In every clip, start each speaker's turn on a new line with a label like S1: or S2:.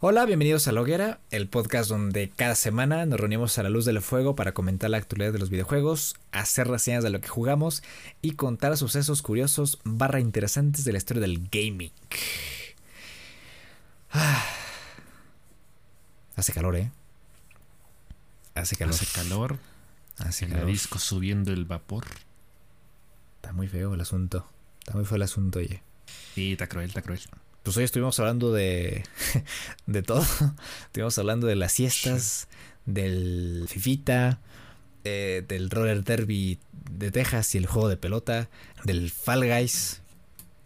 S1: Hola, bienvenidos a La Hoguera, el podcast donde cada semana nos reunimos a la luz del fuego para comentar la actualidad de los videojuegos, hacer reseñas de lo que jugamos y contar sucesos curiosos barra interesantes de la historia del gaming. Ah. Hace calor, ¿eh?
S2: Hace calor. Hace calor. Hace calor. disco subiendo el vapor.
S1: Está muy feo el asunto. Está muy feo el asunto, oye.
S2: Sí, está cruel, está cruel
S1: pues hoy estuvimos hablando de, de todo. estuvimos hablando de las siestas, del Fifita, eh, del Roller Derby de Texas y el juego de pelota, del Fall Guys.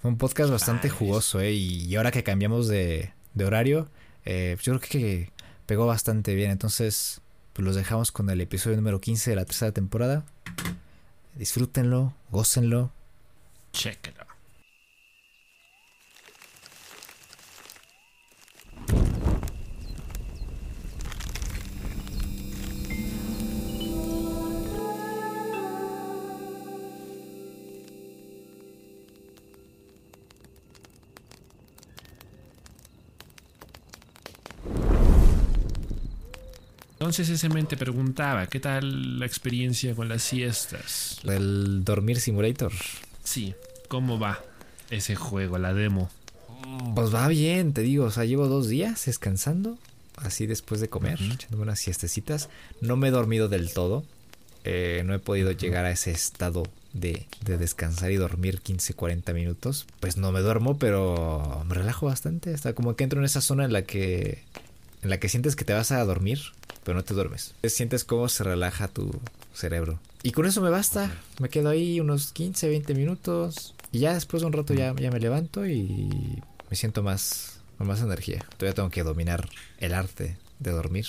S1: Fue un podcast bastante jugoso, ¿eh? Y, ahora que cambiamos de, de horario, eh, yo creo que pegó bastante bien. Entonces, pues los dejamos con el episodio número 15 de la tercera temporada. Disfrútenlo, gócenlo.
S2: Chequenlo. Entonces ese mente preguntaba, ¿qué tal la experiencia con las siestas?
S1: El Dormir Simulator.
S2: Sí, ¿cómo va ese juego, la demo?
S1: Pues va bien, te digo, o sea, llevo dos días descansando, así después de comer, echándome unas siestecitas. No me he dormido del todo, eh, no he podido llegar a ese estado de, de, descansar y dormir 15, 40 minutos. Pues no me duermo, pero me relajo bastante, hasta como que entro en esa zona en la que en la que sientes que te vas a dormir, pero no te duermes. Sientes cómo se relaja tu cerebro. Y con eso me basta. Me quedo ahí unos 15, 20 minutos. Y ya después de un rato ya, ya me levanto y me siento más, con más energía. Todavía tengo que dominar el arte de dormir,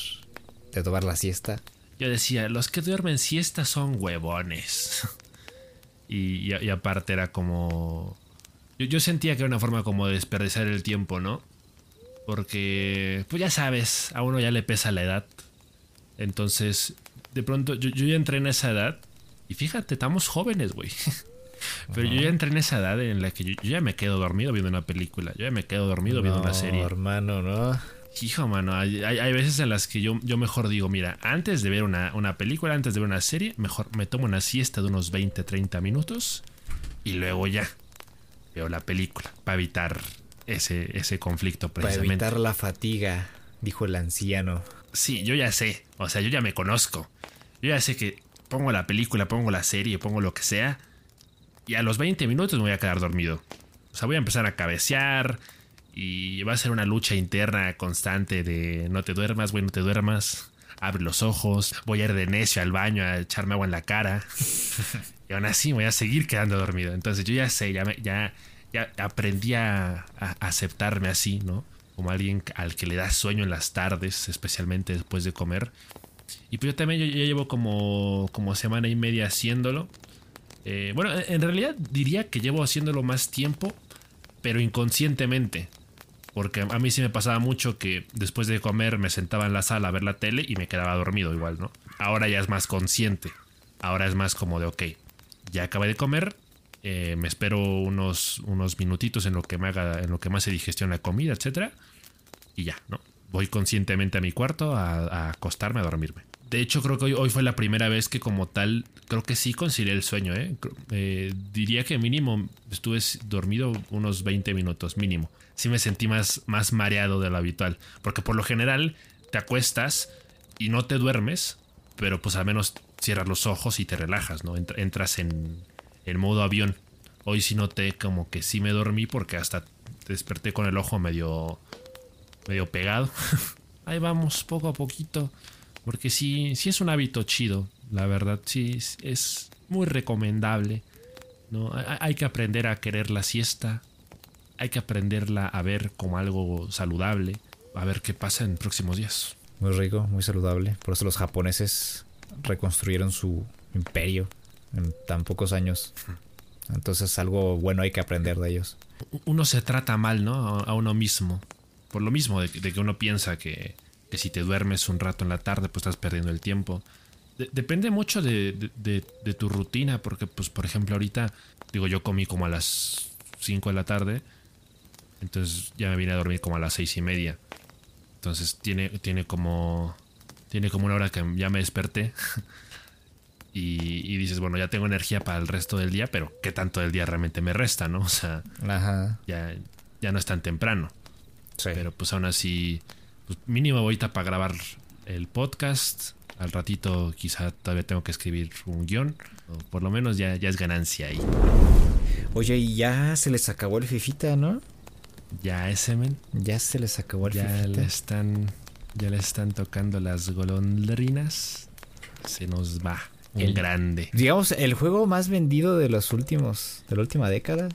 S1: de tomar la siesta.
S2: Yo decía, los que duermen siesta son huevones. y, y, aparte era como... Yo, yo sentía que era una forma como de desperdiciar el tiempo, ¿no? Porque, pues ya sabes, a uno ya le pesa la edad. Entonces, de pronto, yo, ya entré en esa edad. Y fíjate, estamos jóvenes, güey. Pero yo ya entré en esa edad en la que yo, ya me quedo dormido viendo una película. Yo ya me quedo dormido viendo una serie.
S1: hermano, ¿no?
S2: Hijo, mano, hay, veces en las que yo, yo mejor digo, mira, antes de ver una, una, película, antes de ver una serie, mejor me tomo una siesta de unos 20, 30 minutos y luego ya veo la película para evitar ese, ese conflicto
S1: precisamente. Para evitar la fatiga, dijo el anciano.
S2: Sí, yo ya sé, o sea, yo ya me conozco. Yo ya sé que pongo la película, pongo la serie, pongo lo que sea, y a los 20 minutos me voy a quedar dormido. O sea, voy a empezar a cabecear y va a ser una lucha interna constante de no te duermas, güey, no te duermas. Abre los ojos, voy a ir de necio al baño a echarme agua en la cara. y aún así voy a seguir quedando dormido. Entonces yo ya sé, ya, ya, ya aprendí a, aceptarme así, ¿no? Como alguien al que le da sueño en las tardes, especialmente después de comer. Y pues yo también yo, llevo como, como semana y media haciéndolo. Eh, bueno, en realidad diría que llevo haciéndolo más tiempo, pero inconscientemente. Porque a mí sí me pasaba mucho que después de comer me sentaba en la sala a ver la tele y me quedaba dormido igual, ¿no? Ahora ya es más consciente. Ahora es más como de, ok, ya acabé de comer, eh, me espero unos, unos minutitos en lo que me haga, en lo que más se digestiona la comida, etcétera, y ya, ¿no? Voy conscientemente a mi cuarto a, acostarme a dormirme. De hecho, creo que hoy, fue la primera vez que como tal, creo que sí concilié el sueño, ¿eh? ¿eh? diría que mínimo estuve dormido unos 20 minutos, mínimo. Sí me sentí más, más mareado de lo habitual, porque por lo general te acuestas y no te duermes, pero pues al menos cierras los ojos y te relajas, ¿no? Entras en, en modo avión. Hoy sí noté como que sí me dormí porque hasta desperté con el ojo medio, medio pegado. Ahí vamos, poco a poquito. Porque sí, sí es un hábito chido, la verdad, sí es, muy recomendable. ¿no? Hay, que aprender a querer la siesta, hay que aprenderla a ver como algo saludable, a ver qué pasa en próximos días.
S1: Muy rico, muy saludable. Por eso los japoneses reconstruyeron su imperio en tan pocos años. Entonces algo bueno hay que aprender de ellos.
S2: Uno se trata mal, ¿no? A uno mismo. Por lo mismo de, que uno piensa que, si te duermes un rato en la tarde, pues estás perdiendo el tiempo. depende mucho de, de, tu rutina, porque, pues, por ejemplo, ahorita, digo, yo comí como a las 5 de la tarde, entonces ya me vine a dormir como a las seis y media. Entonces tiene, tiene como. Tiene como una hora que ya me desperté. y, dices, bueno, ya tengo energía para el resto del día, pero ¿qué tanto del día realmente me resta, no? O sea, Ya, ya no es tan temprano. Pero pues aún así, pues, mínimo ahorita para grabar el podcast. Al ratito quizá todavía tengo que escribir un guion. O por lo menos ya, ya es ganancia ahí.
S1: Oye, y ya se les acabó el fifita, ¿no?
S2: Ya ese men.
S1: Ya se les acabó el
S2: ya Le están, ya le están tocando las golondrinas. Se nos va. Un grande.
S1: Digamos, el juego más vendido de los últimos, de la última década.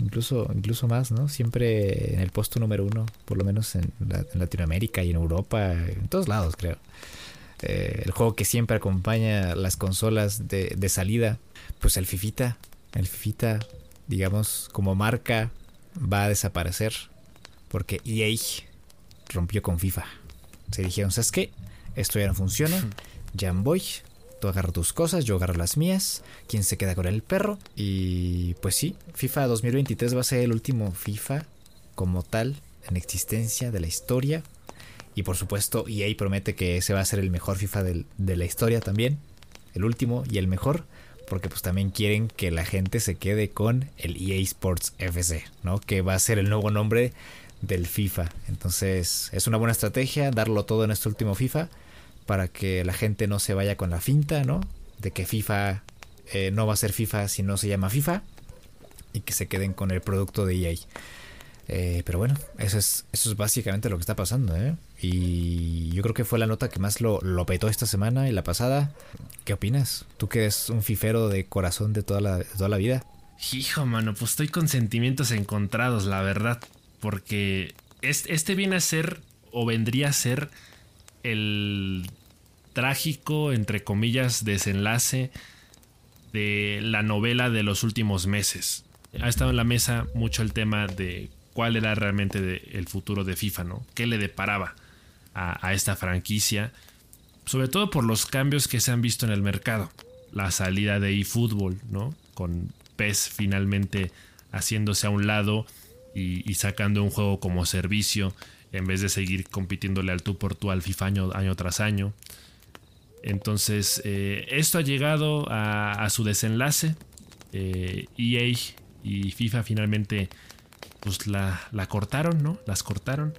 S1: Incluso, incluso más, ¿no? Siempre en el puesto número uno, por lo menos en, Latinoamérica y en Europa, en todos lados, creo. Eh, el juego que siempre acompaña las consolas de, de salida, pues el Fifita, el Fifita, digamos, como marca va a desaparecer porque EA rompió con FIFA. Se dijeron, ¿sabes qué? Esto ya no funciona. Jamboy, tú agarras tus cosas, yo agarro las mías. ¿Quién se queda con el perro? Y pues sí, FIFA 2023 va a ser el último FIFA como tal en existencia de la historia. Y por supuesto, EA promete que ese va a ser el mejor FIFA de la historia también. El último y el mejor porque pues también quieren que la gente se quede con el EA Sports FC, ¿no? Que va a ser el nuevo nombre del FIFA. Entonces es una buena estrategia darlo todo en este último FIFA para que la gente no se vaya con la finta, ¿no? De que FIFA eh, no va a ser FIFA si no se llama FIFA y que se queden con el producto de EA. Eh, pero bueno, eso es, básicamente lo que está pasando. ¿eh? Y yo creo que fue la nota que más lo, petó esta semana y la pasada. ¿Qué opinas? Tú que eres un fifero de corazón de toda la, vida.
S2: Hijo, mano, pues estoy con sentimientos encontrados, la verdad. Porque este viene a ser, o vendría a ser, el trágico, entre comillas, desenlace de la novela de los últimos meses. Ha estado en la mesa mucho el tema de cuál era realmente el futuro de FIFA, ¿no? ¿Qué le deparaba a, esta franquicia? Sobre todo por los cambios que se han visto en el mercado. La salida de eFootball, ¿no? Con PES finalmente haciéndose a un lado y, sacando un juego como servicio en vez de seguir compitiéndole al tú por tú al FIFA año, tras año. Entonces, eh, esto ha llegado a, su desenlace. EA eh, e y FIFA finalmente pues la, cortaron, ¿no? Las cortaron,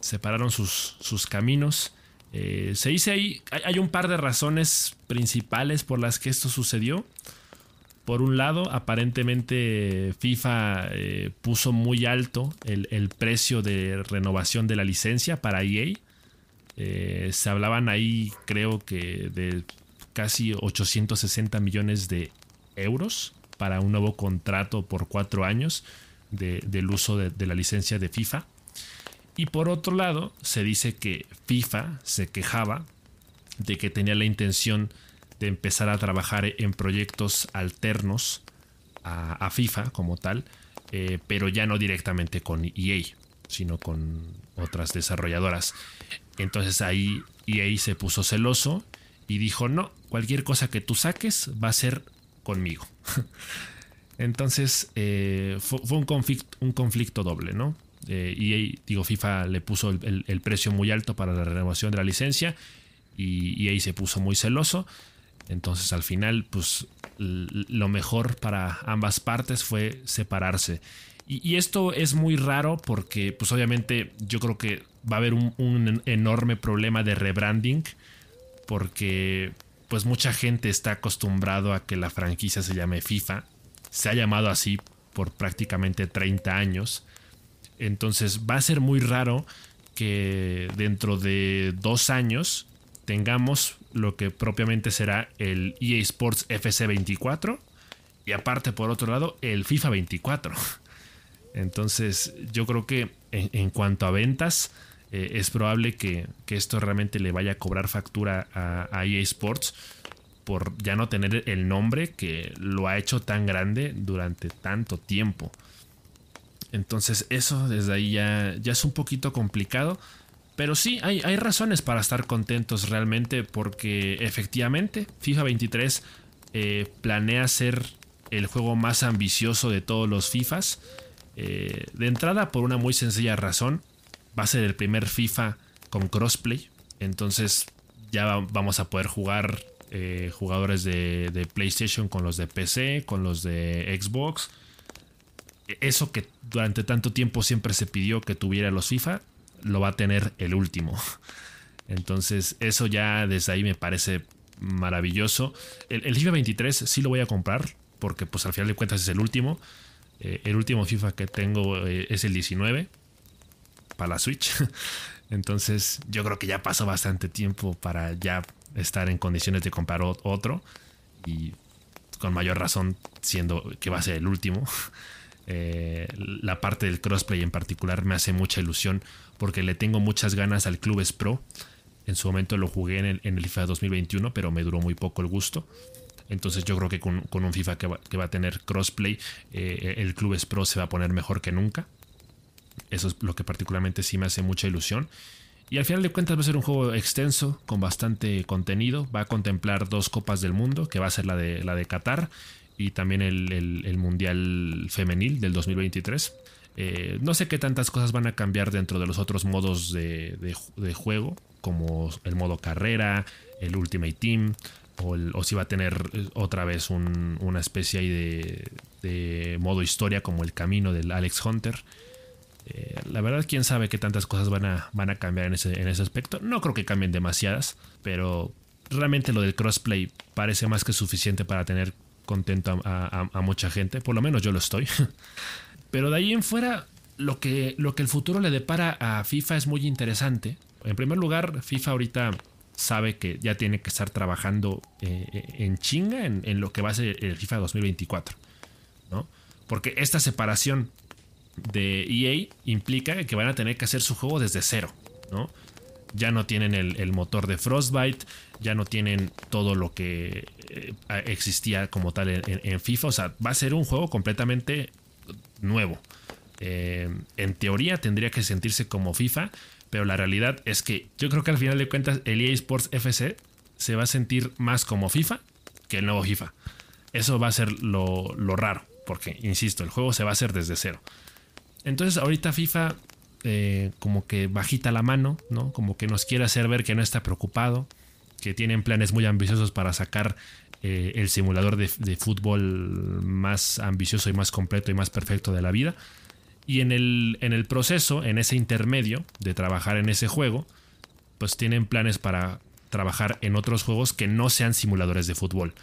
S2: separaron sus, sus caminos. Eh, se dice ahí, hay, un par de razones principales por las que esto sucedió. Por un lado, aparentemente FIFA eh, puso muy alto el, precio de renovación de la licencia para EA. Eh, se hablaban ahí, creo que, de casi 860 millones de euros para un nuevo contrato por cuatro años del uso de, la licencia de FIFA. Y por otro lado, se dice que FIFA se quejaba de que tenía la intención de empezar a trabajar en proyectos alternos a, FIFA como tal, eh, pero ya no directamente con EA, sino con otras desarrolladoras. Entonces ahí EA se puso celoso y dijo, no, cualquier cosa que tú saques va a ser conmigo. Entonces eh, fue, un, conflicto, un conflicto doble, ¿no? Eh, y digo, FIFA le puso el, precio muy alto para la renovación de la licencia y ahí se puso muy celoso. Entonces al final, pues lo mejor para ambas partes fue separarse. Y, esto es muy raro porque, pues obviamente, yo creo que va a haber un, enorme problema de rebranding porque, pues mucha gente está acostumbrado a que la franquicia se llame FIFA se ha llamado así por prácticamente 30 años. Entonces va a ser muy raro que dentro de dos años tengamos lo que propiamente será el EA Sports FC 24 y aparte por otro lado el FIFA 24. Entonces yo creo que en, cuanto a ventas eh, es probable que, esto realmente le vaya a cobrar factura a, a EA Sports por ya no tener el nombre que lo ha hecho tan grande durante tanto tiempo. Entonces eso desde ahí ya, ya es un poquito complicado. Pero sí, hay, hay, razones para estar contentos realmente porque efectivamente FIFA 23 eh, planea ser el juego más ambicioso de todos los FIFAs. Eh, de entrada por una muy sencilla razón. Va a ser el primer FIFA con crossplay. Entonces ya vamos a poder jugar eh, jugadores de, PlayStation con los de PC, con los de Xbox. Eso que durante tanto tiempo siempre se pidió que tuviera los FIFA, lo va a tener el último. Entonces eso ya desde ahí me parece maravilloso. El, FIFA 23 sí lo voy a comprar porque pues al final de cuentas es el último. Eh, el último FIFA que tengo eh, es el 19 para la Switch. Entonces yo creo que ya pasó bastante tiempo para ya estar en condiciones de comprar otro. Y con mayor razón siendo que va a ser el último. Eh, la parte del crossplay en particular me hace mucha ilusión porque le tengo muchas ganas al Clubes Pro. En su momento lo jugué en el, FIFA 2021, pero me duró muy poco el gusto. Entonces yo creo que con, un FIFA que va, a tener crossplay, eh, el Clubes Pro se va a poner mejor que nunca. Eso es lo que particularmente sí me hace mucha ilusión. Y al final de cuentas va a ser un juego extenso, con bastante contenido. Va a contemplar dos copas del mundo, que va a ser la de, la de Qatar y también el, Mundial Femenil del 2023. Eh, no sé qué tantas cosas van a cambiar dentro de los otros modos de, juego, como el modo carrera, el Ultimate Team, o, si va a tener otra vez una especie de, de modo historia como el camino del Alex Hunter. Eh, la verdad, quién sabe qué tantas cosas van a, van a cambiar en ese, en ese aspecto. No creo que cambien demasiadas, pero realmente lo del crossplay parece más que suficiente para tener contento a, mucha gente. Por lo menos yo lo estoy. pero de ahí en fuera, lo que, lo que el futuro le depara a FIFA es muy interesante. En primer lugar, FIFA ahorita sabe que ya tiene que estar trabajando eh, en chinga en, en, lo que va a ser el FIFA 2024. ¿no? Porque esta separación de EA implica que van a tener que hacer su juego desde cero, ¿no? Ya no tienen el, motor de Frostbite, ya no tienen todo lo que eh, existía como tal en, FIFA. O sea, va a ser un juego completamente nuevo. Eh, en teoría tendría que sentirse como FIFA, pero la realidad es que yo creo que al final de cuentas el EA Sports FC se va a sentir más como FIFA que el nuevo FIFA. Eso va a ser lo, lo raro, porque, insisto, el juego se va a hacer desde cero. Entonces ahorita FIFA eh, como que bajita la mano, ¿no? Como que nos quiere hacer ver que no está preocupado, que tienen planes muy ambiciosos para sacar eh, el simulador de, fútbol más ambicioso y más completo y más perfecto de la vida. Y en el, en el proceso, en ese intermedio de trabajar en ese juego, pues tienen planes para trabajar en otros juegos que no sean simuladores de fútbol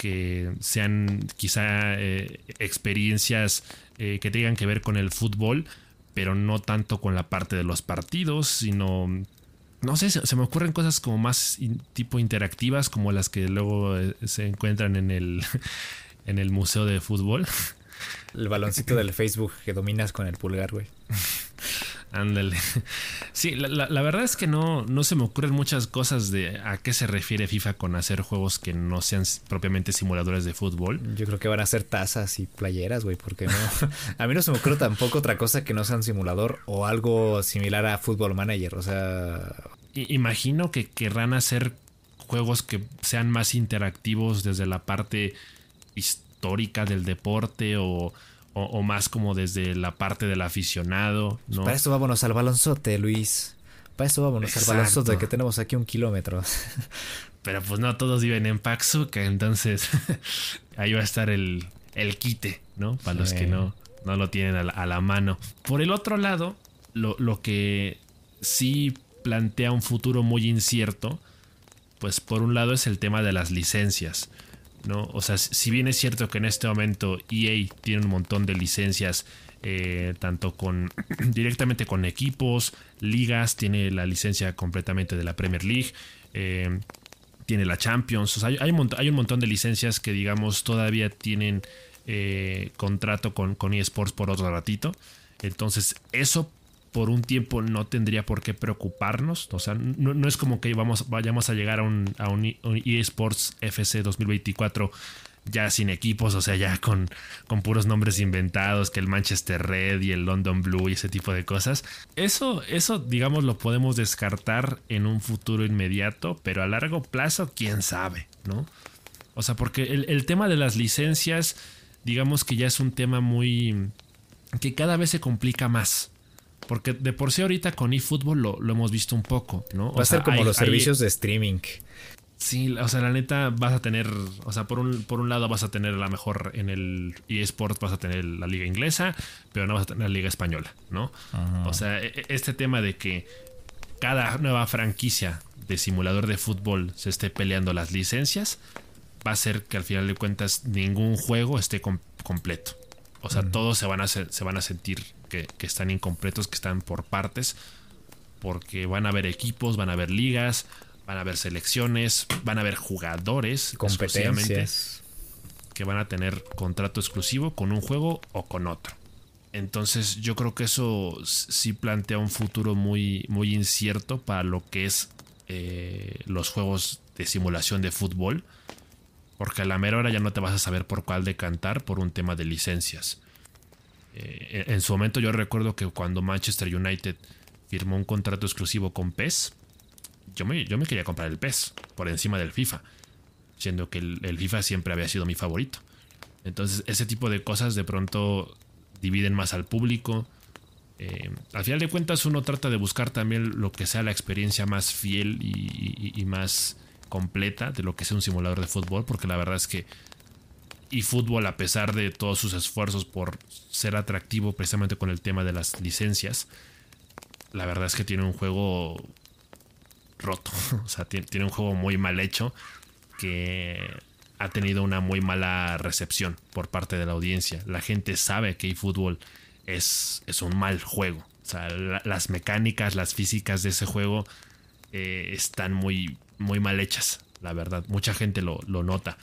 S2: que sean quizá eh, experiencias eh, que tengan que ver con el fútbol, pero no tanto con la parte de los partidos, sino no sé, se, me ocurren cosas como más tipo interactivas, como las que luego eh, se encuentran en el, en el museo de fútbol.
S1: El baloncito del Facebook que dominas con el pulgar, güey.
S2: Ándale. Sí, la, verdad es que no, no se me ocurren muchas cosas de a qué se refiere FIFA con hacer juegos que no sean propiamente simuladores de fútbol.
S1: Yo creo que van a ser tazas y playeras, güey, porque no. a mí no se me ocurre tampoco otra cosa que no sea un simulador o algo similar a Football Manager, o sea.
S2: Imagino que querrán hacer juegos que sean más interactivos desde la parte histórica del deporte o o, más como desde la parte del aficionado. ¿no?
S1: Para esto vámonos al balonzote, Luis. Para esto vámonos al balonzote, que tenemos aquí un kilómetro.
S2: Pero pues no todos viven en Paxuca, entonces ahí va a estar el, el quite, ¿no? Para los que no, no lo tienen a la, mano. Por el otro lado, lo, lo que sí plantea un futuro muy incierto, pues por un lado es el tema de las licencias. ¿No? O sea, si bien es cierto que en este momento EA tiene un montón de licencias, eh, tanto con directamente con equipos, ligas, tiene la licencia completamente de la Premier League, eh, tiene la Champions, hay, un hay, un montón de licencias que digamos todavía tienen eh, contrato con, con eSports por otro ratito. Entonces, eso por un tiempo no tendría por qué preocuparnos. O sea, no, es como que vamos, vayamos a llegar a un, a un eSports FC 2024 ya sin equipos, o sea, ya con, con puros nombres inventados, que el Manchester Red y el London Blue y ese tipo de cosas. Eso, eso, digamos, lo podemos descartar en un futuro inmediato, pero a largo plazo, quién sabe, ¿no? O sea, porque el tema de las licencias, digamos que ya es un tema muy... que cada vez se complica más. Porque de por sí ahorita con eFootball lo, lo hemos visto un poco, ¿no?
S1: Va a ser como los servicios de streaming.
S2: Sí, o sea, la neta vas a tener, o sea, por un, por un lado vas a tener la mejor en el eSports, vas a tener la liga inglesa, pero no vas a tener la liga española, ¿no? O sea, e, e, este tema de que cada nueva franquicia de simulador de fútbol se esté peleando las licencias, va a hacer que al final de cuentas ningún juego esté completo. O sea, todos se van a, se van a sentir que, que están incompletos, que están por partes, porque van a haber equipos, van a haber ligas, van a haber selecciones, van a haber jugadores
S1: competencias
S2: que van a tener contrato exclusivo con un juego o con otro. Entonces yo creo que eso sí plantea un futuro muy, muy incierto para lo que es eh, los juegos de simulación de fútbol. Porque a la mera hora ya no te vas a saber por cuál decantar por un tema de licencias. Eh, en su momento yo recuerdo que cuando Manchester United firmó un contrato exclusivo con PES, yo me, yo me quería comprar el PES por encima del FIFA, siendo que el, FIFA siempre había sido mi favorito. Entonces, ese tipo de cosas de pronto dividen más al público. Eh, al final de cuentas, uno trata de buscar también lo que sea la experiencia más fiel y, más completa de lo que sea un simulador de fútbol, porque la verdad es que y fútbol, a pesar de todos sus esfuerzos por ser atractivo precisamente con el tema de las licencias, la verdad es que tiene un juego roto. O sea, tiene, un juego muy mal hecho que ha tenido una muy mala recepción por parte de la audiencia. La gente sabe que eFootball es, es un mal juego. O sea, las mecánicas, las físicas de ese juego eh, están muy, muy mal hechas, la verdad. Mucha gente lo, nota.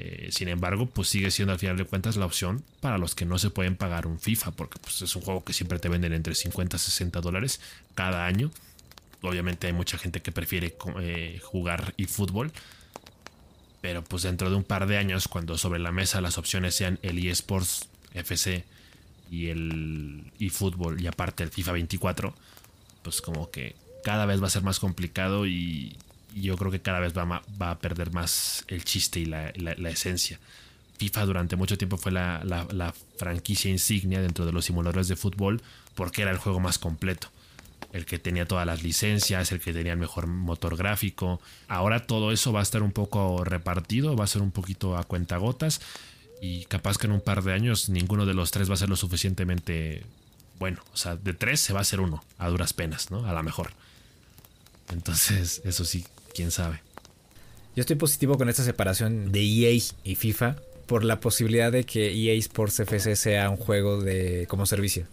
S2: Eh, sin embargo, pues sigue siendo al final de cuentas la opción para los que no se pueden pagar un FIFA, porque pues, es un juego que siempre te venden entre 50 y 60 dólares cada año obviamente hay mucha gente que prefiere eh, jugar y fútbol. Pero pues dentro de un par de años, cuando sobre la mesa las opciones sean el eSports FC y el eFootball y aparte el FIFA 24, pues como que cada vez va a ser más complicado y, yo creo que cada vez va, a perder más el chiste y la, esencia. FIFA durante mucho tiempo fue la, la franquicia insignia dentro de los simuladores de fútbol porque era el juego más completo el que tenía todas las licencias, el que tenía el mejor motor gráfico. Ahora todo eso va a estar un poco repartido, va a ser un poquito a cuentagotas y capaz que en un par de años ninguno de los tres va a ser lo suficientemente bueno. O sea, de tres se va a hacer uno, a duras penas, ¿no? A lo mejor. Entonces, eso sí, quién sabe.
S1: Yo estoy positivo con esta separación de EA y FIFA por la posibilidad de que EA Sports FC sea un juego de como servicio.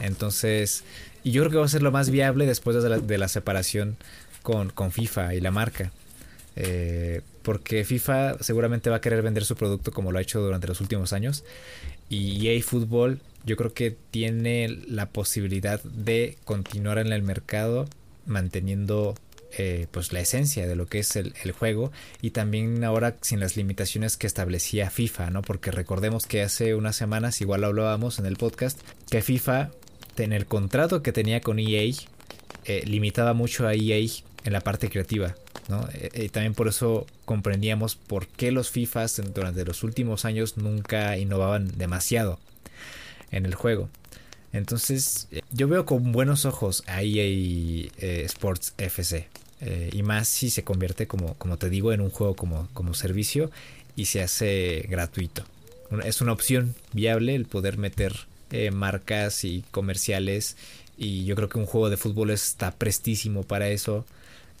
S1: Entonces, y yo creo que va a ser lo más viable después de la, separación con, FIFA y la marca. Eh, porque FIFA seguramente va a querer vender su producto como lo ha hecho durante los últimos años. Y EA Football yo creo que tiene la posibilidad de continuar en el mercado manteniendo eh, pues la esencia de lo que es el, juego y también ahora sin las limitaciones que establecía FIFA, ¿no? Porque recordemos que hace unas semanas igual hablábamos en el podcast que FIFA en el contrato que tenía con EA eh, limitaba mucho a EA en la parte creativa. ¿no? Eh, y también por eso comprendíamos por qué los FIFAs durante los últimos años nunca innovaban demasiado en el juego. Entonces eh, yo veo con buenos ojos a EA Sports FC. y más si se convierte como, como te digo en un juego como, como servicio y se hace gratuito. Es una opción viable el poder meter eh, marcas y comerciales. Y yo creo que un juego de fútbol está prestísimo para eso.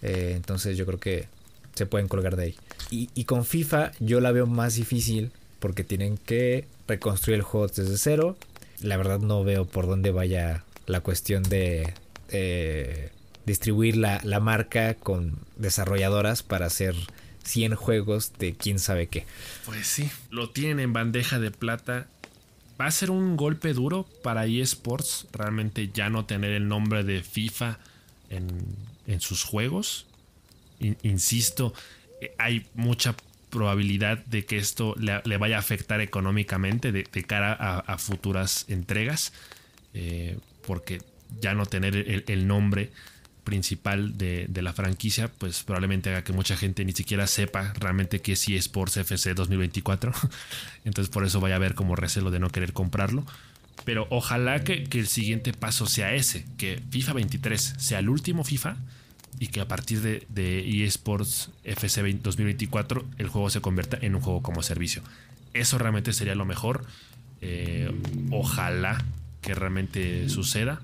S1: Eh, entonces yo creo que se pueden colgar de ahí. Y, con FIFA yo la veo más difícil porque tienen que reconstruir el juego desde cero. La verdad no veo por dónde vaya la cuestión de distribuir la, la, marca con desarrolladoras para hacer 100 juegos de quién sabe qué.
S2: Pues sí, lo tienen en bandeja de plata va a ser un golpe duro para eSports realmente ya no tener el nombre de FIFA en, sus juegos. insisto, eh, hay mucha probabilidad de que esto le, vaya a afectar económicamente de, cara a, futuras entregas, eh, porque ya no tener el nombre principal de, la franquicia, pues probablemente haga que mucha gente ni siquiera sepa realmente que sí es Sports FC 2024. Entonces por eso vaya a haber como recelo de no querer comprarlo. Pero ojalá que, que el siguiente paso sea ese, que FIFA 23 sea el último FIFA y que a partir de, de eSports FC 2024 el juego se convierta en un juego como servicio. Eso realmente sería lo mejor. Eh, ojalá que realmente suceda.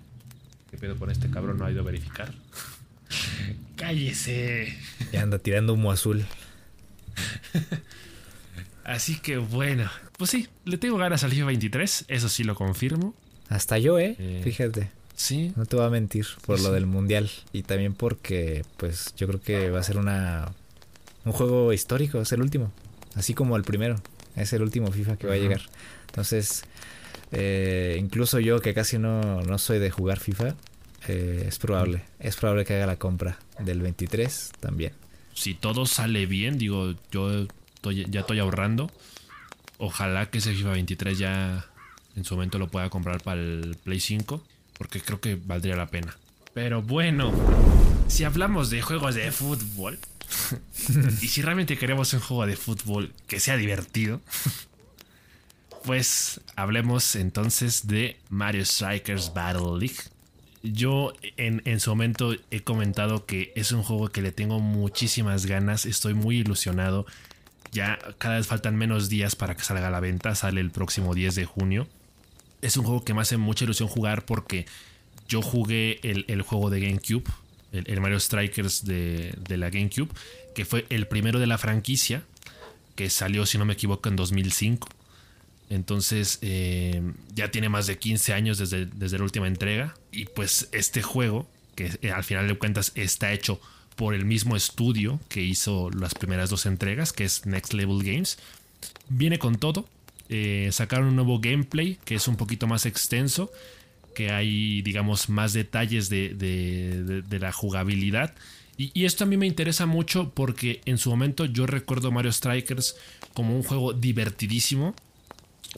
S2: ¿Qué pedo con este cabrón? No ha ido a verificar. Cállese.
S1: Ya anda tirando humo azul.
S2: Así que bueno, pues sí, le tengo ganas al FIFA 23, eso sí lo confirmo.
S1: Hasta yo, ¿eh? eh Fíjate.
S2: Sí.
S1: No te voy a mentir por lo del mundial y también porque pues yo creo que va a ser una un juego histórico, es el último, así como el primero, es el último FIFA que va a llegar. Entonces, eh, incluso yo que casi no, no soy de jugar FIFA, eh, es probable, es probable que haga la compra del 23 también.
S2: Si todo sale bien, digo, yo ya estoy ahorrando. Ojalá que ese FIFA 23 ya en su momento lo pueda comprar para el Play 5, porque creo que valdría la pena. Pero bueno, si hablamos de juegos de fútbol, y si realmente queremos un juego de fútbol que sea divertido, pues hablemos entonces de Mario Strikers Battle League. Yo en, en, su momento he comentado que es un juego que le tengo muchísimas ganas, estoy muy ilusionado. Ya cada vez faltan menos días para que salga a la venta, sale el próximo 10 de junio. Es un juego que me hace mucha ilusión jugar porque yo jugué el, juego de GameCube, el, Mario Strikers de, la GameCube, que fue el primero de la franquicia, que salió, si no me equivoco, en 2005. Entonces eh, ya tiene más de 15 años desde, desde, la última entrega. Y pues este juego, que eh, al final de cuentas está hecho por el mismo estudio que hizo las primeras dos entregas, que es Next Level Games, viene con todo. Eh, sacaron un nuevo gameplay que es un poquito más extenso, que hay, digamos, más detalles de, de, la jugabilidad. Y, esto a mí me interesa mucho porque en su momento yo recuerdo Mario Strikers como un juego divertidísimo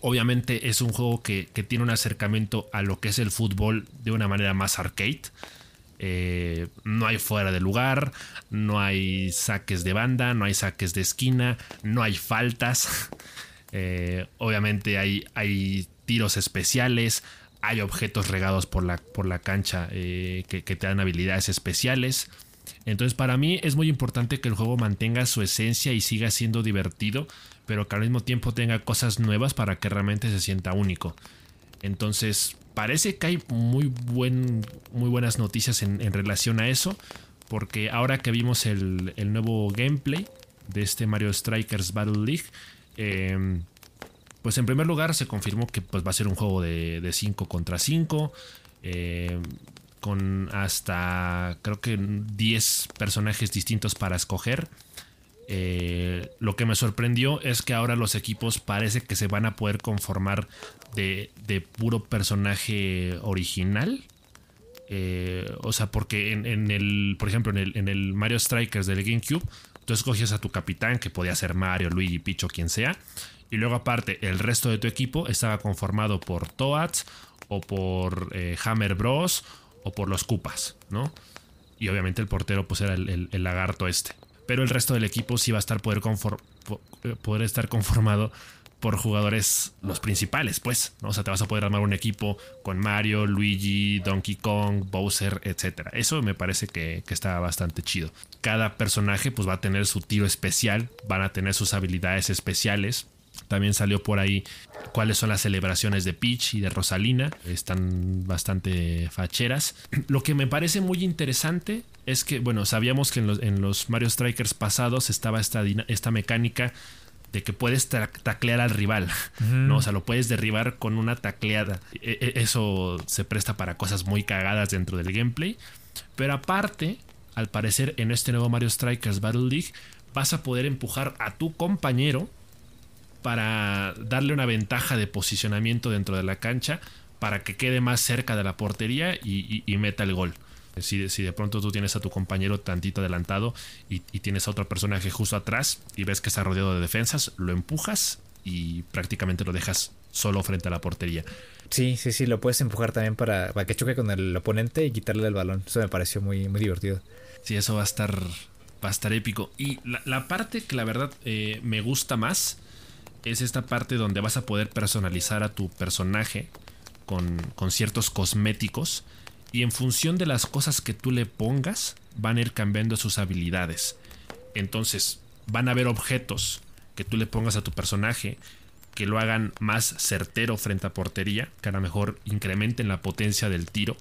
S2: Obviamente es un juego que, tiene un acercamiento a lo que es el fútbol de una manera más arcade. Eh, no hay fuera de lugar, no hay saques de banda, no hay saques de esquina, no hay faltas. Eh, obviamente hay, hay, tiros especiales, hay objetos regados por la, por la cancha eh, que, te dan habilidades especiales. Entonces para mí es muy importante que el juego mantenga su esencia y siga siendo divertido pero que al mismo tiempo tenga cosas nuevas para que realmente se sienta único. Entonces, parece que hay muy, buen, muy buenas noticias en, relación a eso, porque ahora que vimos el, nuevo gameplay de este Mario Strikers Battle League, em, pues en primer lugar se confirmó que pues, va a ser un juego de 5 contra 5. Em, con hasta creo que 10 personajes distintos para escoger. Eh, lo que me sorprendió es que ahora los equipos parece que se van a poder conformar de, puro personaje original. Eh, o sea, porque en, el, por ejemplo, en el, en el, Mario Strikers del GameCube, tú escoges a tu capitán, que podía ser Mario, Luigi, Picho, quien sea. Y luego aparte, el resto de tu equipo estaba conformado por Toads o por eh, Hammer Bros o por los Koopas, ¿no? Y obviamente el portero pues era el lagarto este pero el resto del equipo sí va a estar poder, eh, poder estar conformado por jugadores los principales, pues, ¿no? O sea, te vas a poder armar un equipo con Mario, Luigi, Donkey Kong, Bowser, etc. Eso me parece que, que, está bastante chido. Cada personaje pues va a tener su tiro especial, van a tener sus habilidades especiales. También salió por ahí cuáles son las celebraciones de Peach y de Rosalina. Están bastante facheras. Lo que me parece muy interesante es que, bueno, sabíamos que en los, Mario Strikers pasados estaba esta, esta mecánica de que puedes taclear al rival, ¿no? O sea, lo puedes derribar con una tacleada. E, e, eso se presta para cosas muy cagadas dentro del gameplay. Pero aparte, al parecer en este nuevo Mario Strikers Battle League, vas a poder empujar a tu compañero para darle una ventaja de posicionamiento dentro de la cancha para que quede más cerca de la portería y meta el gol. Si, de pronto tú tienes a tu compañero tantito adelantado y, tienes a otro personaje justo atrás y ves que está rodeado de defensas, lo empujas y prácticamente lo dejas solo frente a la portería.
S1: Sí, sí, sí, lo puedes empujar también para, que choque con el oponente y quitarle el balón. Eso me pareció muy, muy divertido.
S2: Sí, eso va a estar, va a estar épico. Y la, parte que la verdad eh, me gusta más es esta parte donde vas a poder personalizar a tu personaje con, con ciertos cosméticos y en función de las cosas que tú le pongas van a ir cambiando sus habilidades. Entonces van a haber objetos que tú le pongas a tu personaje que lo hagan más certero frente a portería, que a lo mejor incrementen la potencia del tiro.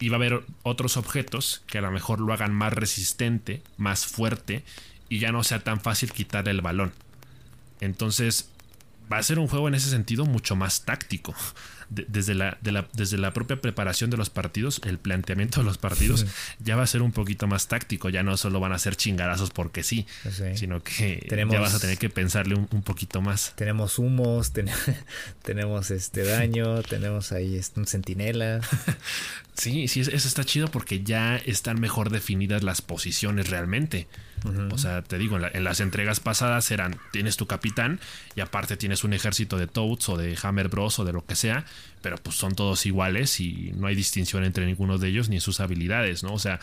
S2: Y va a haber otros objetos que a lo mejor lo hagan más resistente, más fuerte y ya no sea tan fácil quitarle el balón. Entonces va a ser un juego en ese sentido mucho más táctico. Desde, la, desde la propia preparación de los partidos, el planteamiento de los partidos, ya va a ser un poquito más táctico. Ya no solo van a ser chingarazos porque sí, sino que ya vas a tener que pensarle un, poquito más.
S1: Tenemos humos, tenemos este daño, tenemos ahí este, un centinela.
S2: sí, sí, eso está chido porque ya están mejor definidas las posiciones realmente. O sea, te digo, en, las entregas pasadas eran, tienes tu capitán y aparte tienes un ejército de Toads o de Hammer Bros o de lo que sea, pero pues son todos iguales y no hay distinción entre ninguno de ellos ni sus habilidades, ¿no? O sea,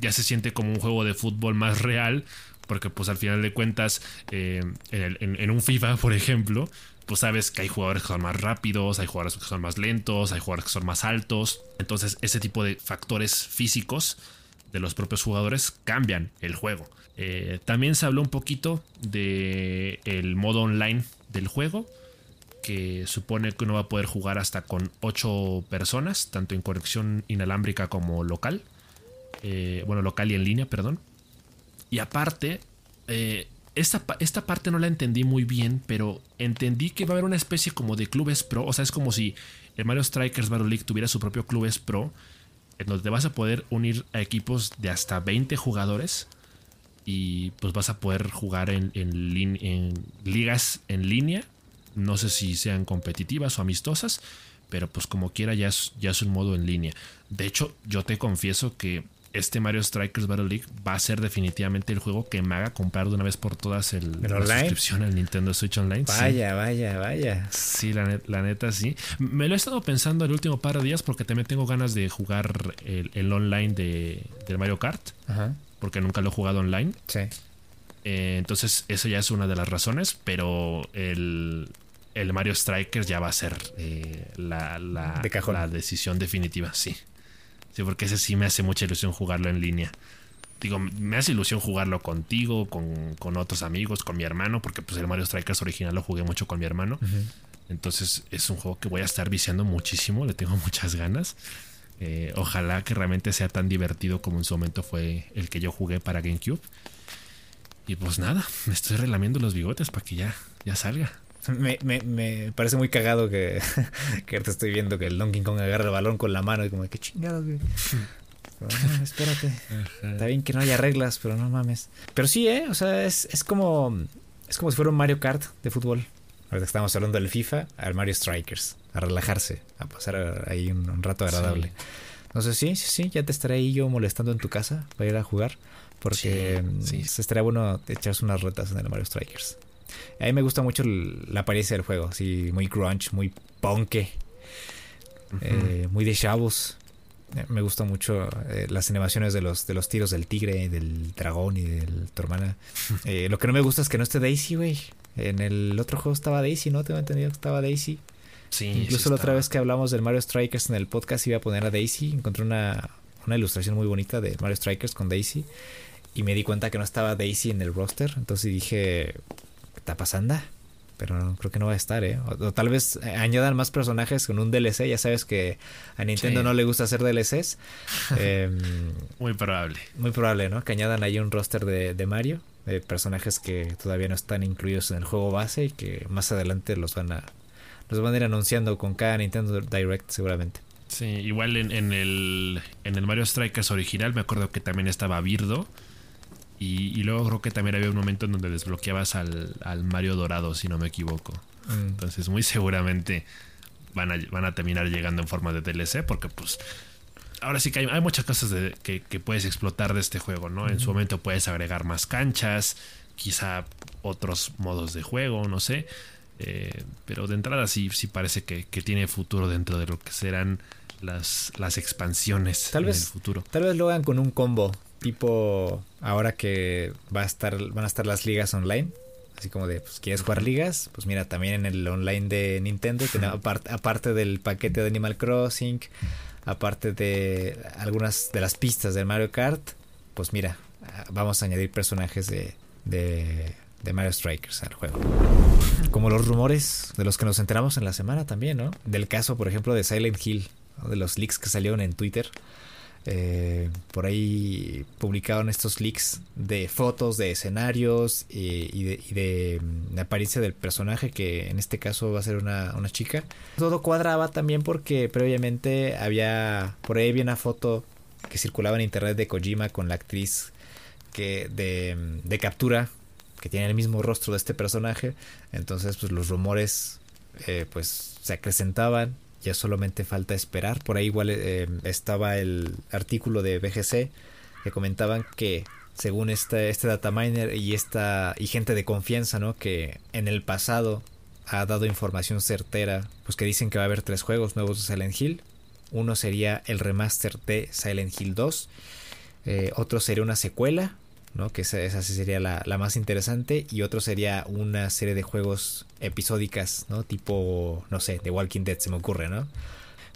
S2: ya se siente como un juego de fútbol más real porque pues al final de cuentas eh, en, un FIFA, por ejemplo, pues sabes que hay jugadores que son más rápidos, hay jugadores que son más lentos, hay jugadores que son más altos. Entonces ese tipo de factores físicos de los propios jugadores cambian el juego. Eh, también se habló un poquito el modo online del juego, que supone que uno va a poder jugar hasta con 8 personas, tanto en conexión inalámbrica como local. Eh, bueno, local y en línea, perdón. Y aparte, eh, esta, esta, parte no la entendí muy bien, pero entendí que va a haber una especie como de clubes pro. O sea, es como si el Mario Strikers Battle League tuviera su propio clubes pro, en donde te vas a poder unir a equipos de hasta 20 jugadores y pues vas a poder jugar en, en, ligas en línea. No sé si sean competitivas o amistosas, pero pues como quiera ya ya es un modo en línea. De hecho, yo te confieso que este Mario Strikers Battle League va a ser definitivamente el juego que me haga comprar de una vez por todas el, la suscripción al Nintendo Switch Online.
S1: Vaya, vaya, vaya.
S2: Sí, la, neta sí. Me lo he estado pensando el último par de días porque también tengo ganas de jugar el, online de, del Mario Kart. Ajá porque nunca lo he jugado online.
S1: Sí.
S2: Eh, entonces, esa ya es una de las razones, pero el, el Mario Strikers ya va a ser eh, la, la, la, decisión definitiva, sí. Sí, porque ese sí me hace mucha ilusión jugarlo en línea. Digo, me hace ilusión jugarlo contigo, con, con otros amigos, con mi hermano, porque pues el Mario Strikers original lo jugué mucho con mi hermano. Entonces es un juego que voy a estar viciando muchísimo, le tengo muchas ganas. Eh, ojalá que realmente sea tan divertido como en su momento fue el que yo jugué para GameCube. Y pues nada, me estoy relamiendo los bigotes para que ya, ya salga.
S1: Me, me, parece muy cagado que, que te estoy viendo que el Donkey Kong agarra el balón con la mano y como, qué chingados, güey. espérate. Está bien que no haya reglas, pero no mames. Pero sí, ¿eh? O sea, es, es como. Es como si fuera un Mario Kart de fútbol. Ahorita que estamos hablando del FIFA, al Mario Strikers, a relajarse, a pasar ahí un, rato agradable. No sé, sí, sí, sí, ya te estaré ahí yo molestando en tu casa para ir a jugar, porque sí, se estaría bueno echarse unas retas en el Mario Strikers. A mí me gusta mucho la apariencia del juego, así muy grunge, muy punky, eh, muy de chavos. Eh, me gustan mucho eh, las animaciones de los, de los tiros del tigre, del dragón y de tu hermana. lo que no me gusta es que no esté Daisy, güey. En el otro juego estaba Daisy, ¿no? Tengo entendido que estaba Daisy. Sí, Incluso la otra vez que hablamos del Mario Strikers en el podcast iba a poner a Daisy. Encontré una, una ilustración muy bonita de Mario Strikers con Daisy. Y me di cuenta que no estaba Daisy en el roster. Entonces dije, ¿qué está pasando? Pero creo que no va a estar, ¿eh? O, tal vez añadan más personajes con un DLC. Ya sabes que a Nintendo no le gusta hacer DLCs.
S2: Em, muy probable.
S1: Muy probable, ¿no? Que añadan ahí un roster de, de Mario de personajes que todavía no están incluidos en el juego base y que más adelante los van a los van a ir anunciando con cada Nintendo Direct seguramente.
S2: Sí, igual en, el en el Mario Strikers original me acuerdo que también estaba Birdo y, luego creo que también había un momento en donde desbloqueabas al, al Mario Dorado si no me equivoco. Mm. Entonces muy seguramente van a, van a terminar llegando en forma de DLC porque pues ahora sí que hay, muchas cosas que, puedes explotar de este juego, ¿no? En su momento puedes agregar más canchas, quizá otros modos de juego, no sé. Eh, pero de entrada sí, sí parece que, tiene futuro dentro de lo que serán las, las expansiones
S1: tal
S2: en
S1: vez,
S2: el futuro.
S1: Tal vez lo hagan con un combo, tipo ahora que va a estar, van a estar las ligas online. Así como de, pues, ¿quieres jugar ligas? Pues mira, también en el online de Nintendo, aparte, aparte del paquete de Animal Crossing, aparte de algunas de las pistas de Mario Kart, pues mira, vamos a añadir personajes de, de, de, Mario Strikers al juego. Como los rumores de los que nos enteramos en la semana también, ¿no? Del caso, por ejemplo, de Silent Hill, de los leaks que salieron en Twitter. Eh, por ahí publicaron estos leaks de fotos de escenarios y, de, de, mm, apariencia del personaje que en este caso va a ser una, una, chica. Todo cuadraba también porque previamente había por ahí había una foto que circulaba en internet de Kojima con la actriz que de, mm, captura que tiene el mismo rostro de este personaje. Entonces pues los rumores eh, pues se acrecentaban ya solamente falta esperar. Por ahí igual eh, estaba el artículo de BGC que comentaban que según este, este data miner y esta y gente de confianza, ¿no? Que en el pasado ha dado información certera, pues que dicen que va a haber tres juegos nuevos de Silent Hill. Uno sería el remaster de Silent Hill 2. Eh, otro sería una secuela ¿no? Que esa, esa sería la, la, más interesante. Y otro sería una serie de juegos episódicas, ¿no? Tipo, no sé, The Walking Dead se me ocurre, ¿no?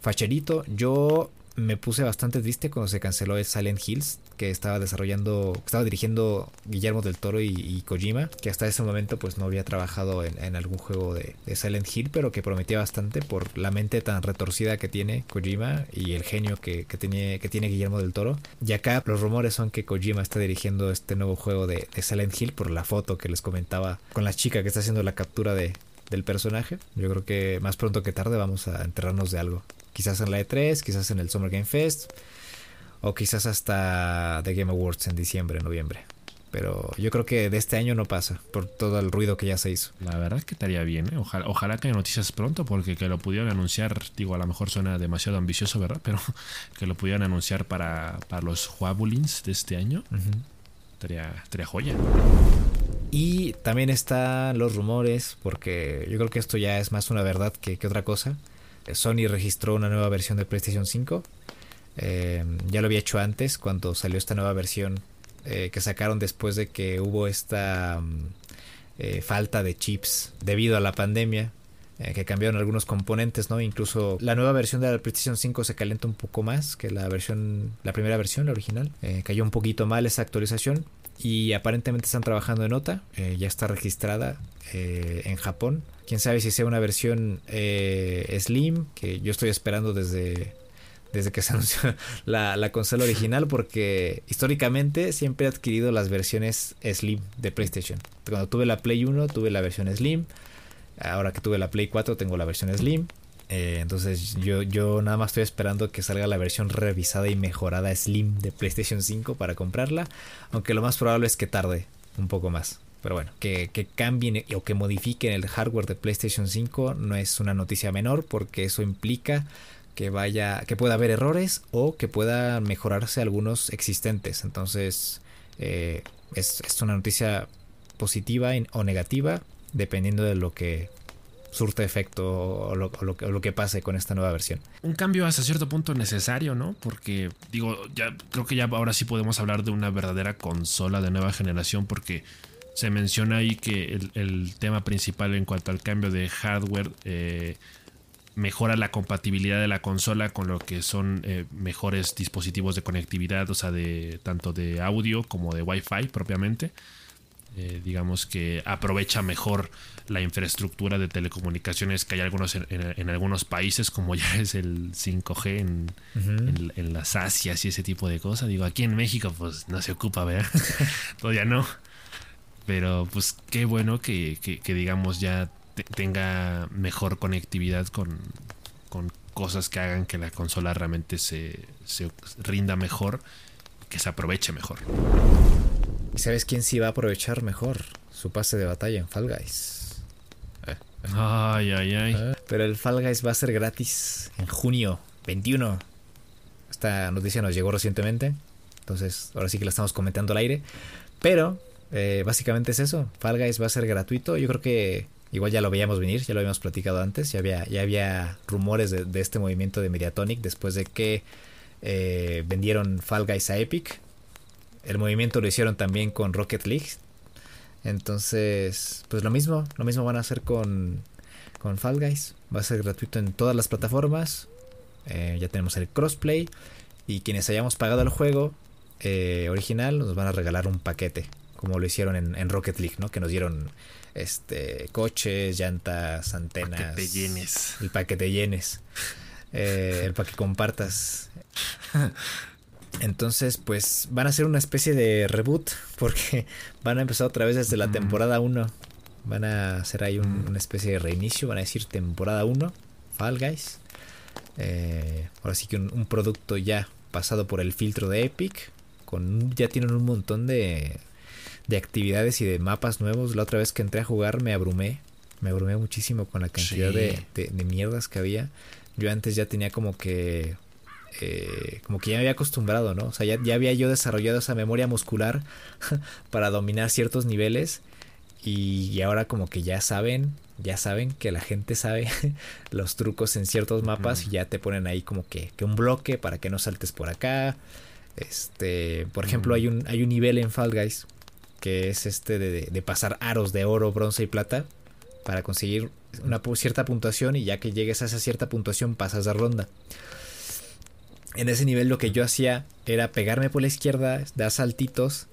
S1: Facherito, yo me puse bastante triste cuando se canceló el Silent Hills que estaba desarrollando, estaba dirigiendo Guillermo del Toro y, Kojima, que hasta ese momento pues no había trabajado en, algún juego de, Silent Hill, pero que prometía bastante por la mente tan retorcida que tiene Kojima y el genio que, tiene, que tiene Guillermo del Toro. Y acá los rumores son que Kojima está dirigiendo este nuevo juego de, de Silent Hill por la foto que les comentaba con la chica que está haciendo la captura de, del personaje. Yo creo que más pronto que tarde vamos a enterrarnos de algo. Quizás en la E3, quizás en el Summer Game Fest o quizás hasta The Game Awards en diciembre, noviembre. Pero yo creo que de este año no pasa, por todo el ruido que ya se hizo.
S2: La verdad es que estaría bien, ¿eh? ojalá, ojalá que haya noticias pronto, porque que lo pudieran anunciar, digo, a lo mejor suena demasiado ambicioso, ¿verdad? Pero que lo pudieran anunciar para, para los Juabulins de este año, estaría, estaría joya.
S1: Y también están los rumores, porque yo creo que esto ya es más una verdad que, que otra cosa. Sony registró una nueva versión de PlayStation 5. Eh, ya lo había hecho antes cuando salió esta nueva versión eh, que sacaron después de que hubo esta mm, eh, falta de chips debido a la pandemia. que cambiaron algunos componentes, ¿no? Incluso la nueva versión de la PlayStation 5 se calienta un poco más que la versión, la primera versión, la original. cayó un poquito mal esa actualización y aparentemente están trabajando en otra. ya está registrada en Japón Quién sabe si sea una versión eh, Slim, que yo estoy esperando desde, desde que se anunció la, consola original, porque históricamente siempre he adquirido las versiones Slim de PlayStation. Cuando tuve la Play 1 tuve la versión Slim, ahora que tuve la Play 4 tengo la versión Slim. Eh, entonces yo, yo nada más estoy esperando que salga la versión revisada y mejorada Slim de PlayStation 5 para comprarla, aunque lo más probable es que tarde un poco más. Pero bueno, que, cambien o que modifiquen el hardware de PlayStation 5 no es una noticia menor porque eso implica que vaya, que pueda haber errores o que pueda mejorarse algunos existentes. Entonces eh, es, una noticia positiva o negativa dependiendo de lo que surte efecto o lo, que pase con esta nueva versión.
S2: Un cambio hasta cierto punto necesario, ¿no? Porque digo, ya creo que ya ahora sí podemos hablar de una verdadera consola de nueva generación porque se menciona ahí que el, tema principal en cuanto al cambio de hardware eh, mejora la compatibilidad de la consola con lo que son eh, mejores dispositivos de conectividad, o sea, de tanto de audio como de Wi-Fi propiamente. Eh, digamos que aprovecha mejor la infraestructura de telecomunicaciones que hay algunos en, algunos países, como ya es el 5G en, en, las Asias y ese tipo de cosas. Digo, aquí en México, pues no se ocupa, ¿verdad? Todavía no. Pero pues qué bueno que, digamos ya tenga mejor conectividad con, cosas que hagan que la consola realmente se, rinda mejor, que se aproveche mejor.
S1: ¿Y sabes quién sí va a aprovechar mejor su pase de batalla en Fall Guys?
S2: Eh, eh. Ay, ay, ay. Eh,
S1: pero el Fall Guys va a ser gratis en junio 21. Esta noticia nos llegó recientemente. Entonces, ahora sí que la estamos comentando al aire. Pero eh, básicamente es eso. Fall Guys va a ser gratuito. Yo creo que igual ya lo veíamos venir, ya lo habíamos platicado antes. Ya había, ya había rumores de, este movimiento de Mediatonic después de que eh, vendieron Fall Guys a Epic. El movimiento lo hicieron también con Rocket League. Entonces, pues lo mismo, lo mismo van a hacer con, con Fall Guys. Va a ser gratuito en todas las plataformas. Eh, ya tenemos el crossplay. Y quienes hayamos pagado el juego eh, original nos van a regalar un paquete. Como lo hicieron en, Rocket League, ¿no? Que nos dieron este coches, llantas, antenas.
S2: Paquete llenes.
S1: El paquete llenes. Eh, el para que compartas. Entonces, pues van a hacer una especie de reboot porque van a empezar otra vez desde la temporada 1. Van a hacer ahí una especie de reinicio, van a decir temporada 1, Fall Guys. Eh, ahora sí que un, producto ya pasado por el filtro de Epic. Con, ya tienen un montón de, de actividades y de mapas nuevos. La otra vez que entré a jugar me abrumé. Me abrumé muchísimo con la cantidad de, de mierdas que había. Yo antes ya tenía como que eh, como que ya me había acostumbrado, ¿no? O sea, ya, había yo desarrollado esa memoria muscular para dominar ciertos niveles y, ahora como que ya saben, ya saben que la gente sabe los trucos en ciertos mapas y ya te ponen ahí como que, un bloque para que no saltes por acá. Este, por ejemplo, hay un, hay un nivel en Fall Guys que es este de, de pasar aros de oro, bronce y plata para conseguir una cierta puntuación y ya que llegues a esa cierta puntuación pasas de ronda en ese nivel lo que yo hacía era pegarme por la izquierda, dar saltitos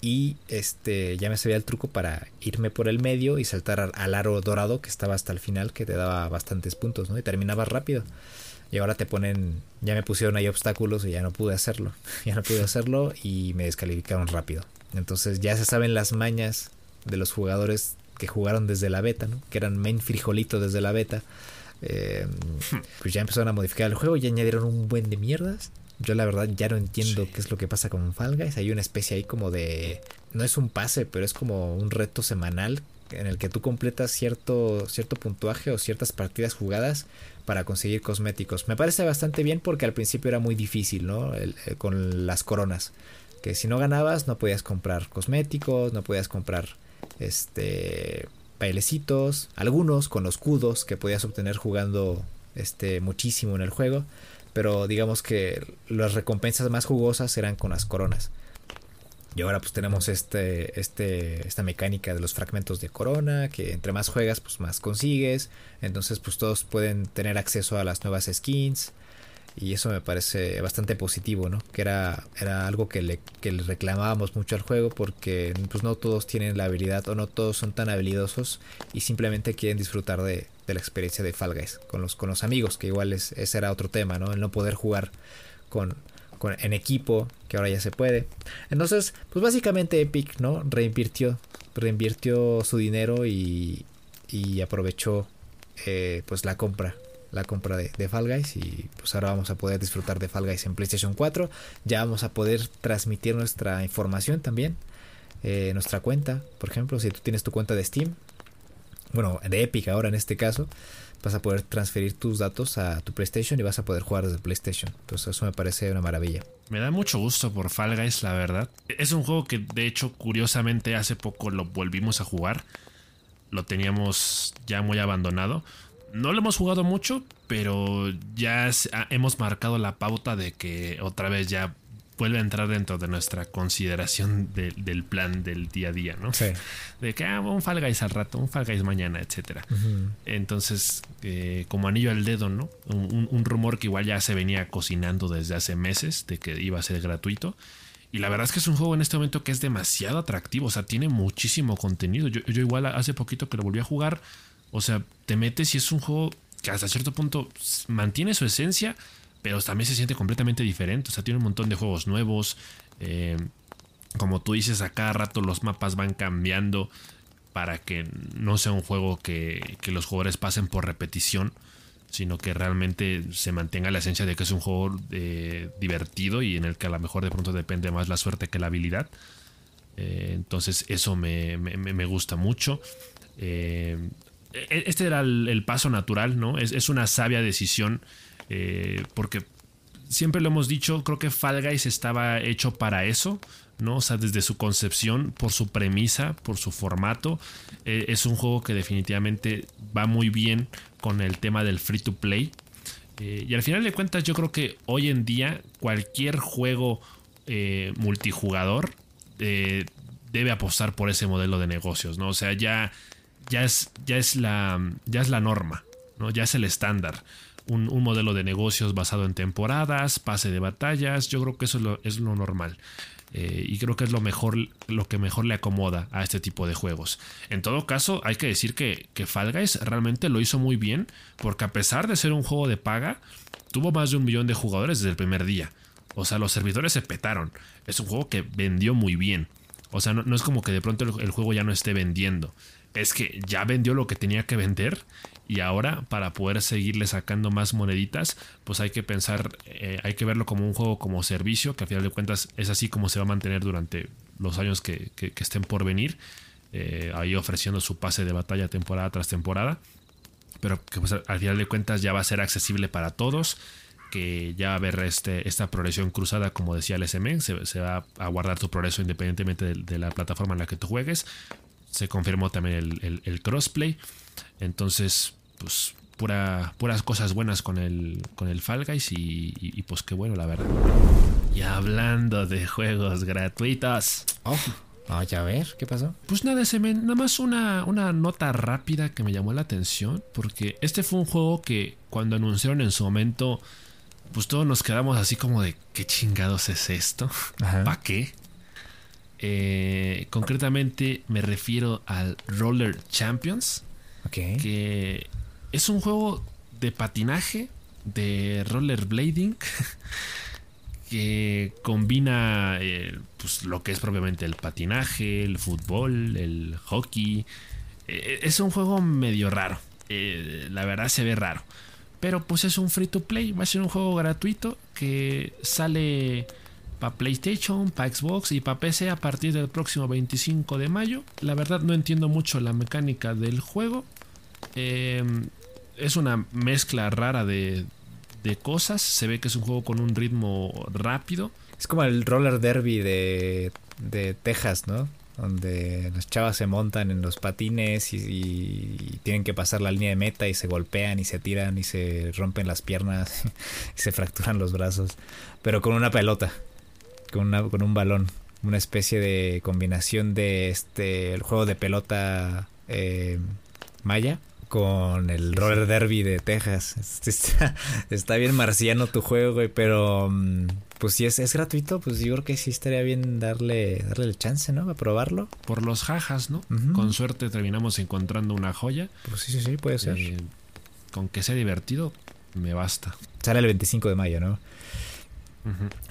S1: y este ya me sabía el truco para irme por el medio y saltar al aro dorado que estaba hasta el final que te daba bastantes puntos, ¿no? Y terminaba rápido. Y ahora te ponen, ya me pusieron ahí obstáculos y ya no pude hacerlo. ya no pude hacerlo y me descalificaron rápido. Entonces ya se saben las mañas de los jugadores que jugaron desde la beta, ¿no? Que eran main frijolito desde la beta eh, pues ya empezaron a modificar el juego, y añadieron un buen de mierdas. Yo la verdad ya no entiendo qué es lo que pasa con Fall Guys. Hay una especie ahí como de... No es un pase, pero es como un reto semanal en el que tú completas cierto, cierto puntuaje o ciertas partidas jugadas para conseguir cosméticos. Me parece bastante bien porque al principio era muy difícil, ¿no? Eh, con las coronas. Que si no ganabas no podías comprar cosméticos, no podías comprar este bailecitos, algunos con los cudos que podías obtener jugando este muchísimo en el juego, pero digamos que las recompensas más jugosas eran con las coronas. Y ahora pues tenemos este, este, esta mecánica de los fragmentos de corona, que entre más juegas pues más consigues, entonces pues todos pueden tener acceso a las nuevas skins, y eso me parece bastante positivo, ¿no? Que era, era algo que le, que le reclamábamos mucho al juego porque pues no todos tienen la habilidad o no todos son tan habilidosos y simplemente quieren disfrutar de, de la experiencia de Fall Guys con los, con los amigos, que igual es, ese era otro tema, ¿no? El no poder jugar con, con, en equipo, que ahora ya se puede. Entonces, pues básicamente Epic, ¿no? Reinvirtió, reinvirtió su dinero y, y aprovechó eh, pues la compra la compra de, Fall Guys y pues ahora vamos a poder disfrutar de Fall Guys en PlayStation 4. Ya vamos a poder transmitir nuestra información también, eh, nuestra cuenta, por ejemplo, si tú tienes tu cuenta de Steam, bueno, de Epic ahora en este caso, vas a poder transferir tus datos a tu PlayStation y vas a poder jugar desde PlayStation. Entonces eso me parece una maravilla.
S2: Me da mucho gusto por Fall Guys, la verdad. Es un juego que de hecho curiosamente hace poco lo volvimos a jugar. Lo teníamos ya muy abandonado no lo hemos jugado mucho, pero ya hemos marcado la pauta de que otra vez ya vuelve a entrar dentro de nuestra consideración del plan del día a día, ¿no? Sí. De que ah, un Fall Guys al rato, un Fall Guys mañana, etcétera. Entonces, eh, como anillo al dedo, ¿no? Un, rumor que igual ya se venía cocinando desde hace meses de que iba a ser gratuito. Y la verdad es que es un juego en este momento que es demasiado atractivo, o sea, tiene muchísimo contenido. Yo, yo igual hace poquito que lo volví a jugar o sea, te metes y es un juego que hasta cierto punto mantiene su esencia, pero también se siente completamente diferente. O sea, tiene un montón de juegos nuevos. Eh, como tú dices, a cada rato los mapas van cambiando para que no sea un juego que, los jugadores pasen por repetición, sino que realmente se mantenga la esencia de que es un juego eh, divertido y en el que a lo mejor de pronto depende más la suerte que la habilidad. Eh, entonces eso me, me gusta mucho. E-, este era el, paso natural, ¿no? Es, una sabia decisión eh, porque siempre lo hemos dicho, creo que Fall Guys estaba hecho para eso, ¿no? O sea, desde su concepción, por su premisa, por su formato, eh, es un juego que definitivamente va muy bien con el tema del free to play. Eh, y al final de cuentas, yo creo que hoy en día cualquier juego multijugador debe apostar por ese modelo de negocios, ¿no? O sea, ya, ya, es, ya, es, la, ya es la norma, ¿no? Ya es el estándar. Un, modelo de negocios basado en temporadas, pase de batallas, yo creo que eso es lo, es lo normal. Eh, y creo que es lo mejor, lo que mejor le acomoda a este tipo de juegos. En todo caso, hay que decir que, que Fall Guys realmente lo hizo muy bien, porque a pesar de ser un juego de paga, tuvo más de un millón de jugadores desde el primer día. O sea, los servidores se petaron. Es un juego que vendió muy bien. O sea, no, es como que de pronto el, juego ya no esté vendiendo. Es que ya vendió lo que tenía que vender y ahora para poder seguirle sacando más moneditas, pues hay que pensar, eh, hay que verlo como un juego como servicio, que al final de cuentas es así como se va a mantener durante los años que, estén por venir, eh, ahí ofreciendo su pase de batalla temporada tras temporada, pero que pues, al final de cuentas ya va a ser accesible para todos que ya va a haber este, esta progresión cruzada, como decía el SMN, se, va a guardar tu progreso independientemente de, la plataforma en la que tú juegues. Se confirmó también el, crossplay. Entonces, pues pura, puras cosas buenas con el, con el Fall Guys y, pues qué bueno, la verdad. Y hablando de juegos gratuitos.
S1: Oh. a ver, ¿qué pasó?
S2: Pues nada, SMN, nada más una, una nota rápida que me llamó la atención, porque este fue un juego que cuando anunciaron en su momento pues todos nos quedamos así como de, ¿qué chingados es esto? ¿Para qué? Eh, concretamente me refiero al Roller Champions. Que es un juego de patinaje, de rollerblading, que combina eh, pues, lo que es propiamente el patinaje, el fútbol, el hockey. Eh, es un juego medio raro. la verdad se ve raro. Pero pues es un free to play, va a ser un juego gratuito que sale para PlayStation, para Xbox y para PC a partir del próximo 25 de mayo. La verdad no entiendo mucho la mecánica del juego. Em, es una mezcla rara de, cosas. Se ve que es un juego con un ritmo rápido.
S1: Es como el roller derby de, de Texas, ¿no? donde las chavas se montan en los patines y, tienen que pasar la línea de meta y se golpean y se tiran y se rompen las piernas y se fracturan los brazos, pero con una pelota, con, una, con un balón, una especie de combinación de este el juego de pelota eh, maya con el roller derby de Texas. Está, está bien marciano tu juego, güey, pero mm, pues si es, es gratuito, pues yo creo que sí estaría bien darle, darle el chance, ¿no? A probarlo.
S2: Por los jajas, ¿no? Con suerte terminamos encontrando una joya.
S1: Pues sí, sí, sí, puede ser. Eh,
S2: con que sea divertido, me basta.
S1: Sale el 25 de mayo, ¿no?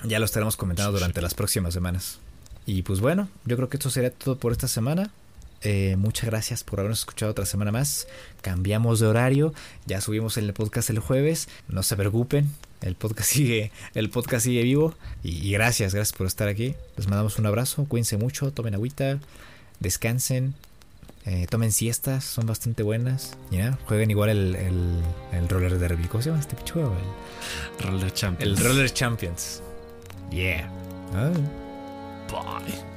S1: Ya lo estaremos comentando durante las próximas semanas. Y pues bueno, yo creo que esto sería todo por esta semana. Eh, muchas gracias por habernos escuchado otra semana más. Cambiamos de horario. Ya subimos el podcast el jueves. No se preocupen. El podcast sigue, el podcast sigue vivo. Y, gracias, gracias por estar aquí. Les mandamos un abrazo. Cuídense mucho. Tomen agüita. Descansen. Eh, tomen siestas, son bastante buenas. Ya, jueguen igual el, el, Roller Derby. ¿Cómo se llama este?
S2: El Roller Champions.
S1: El Roller Champions. Yeah.
S2: Bye.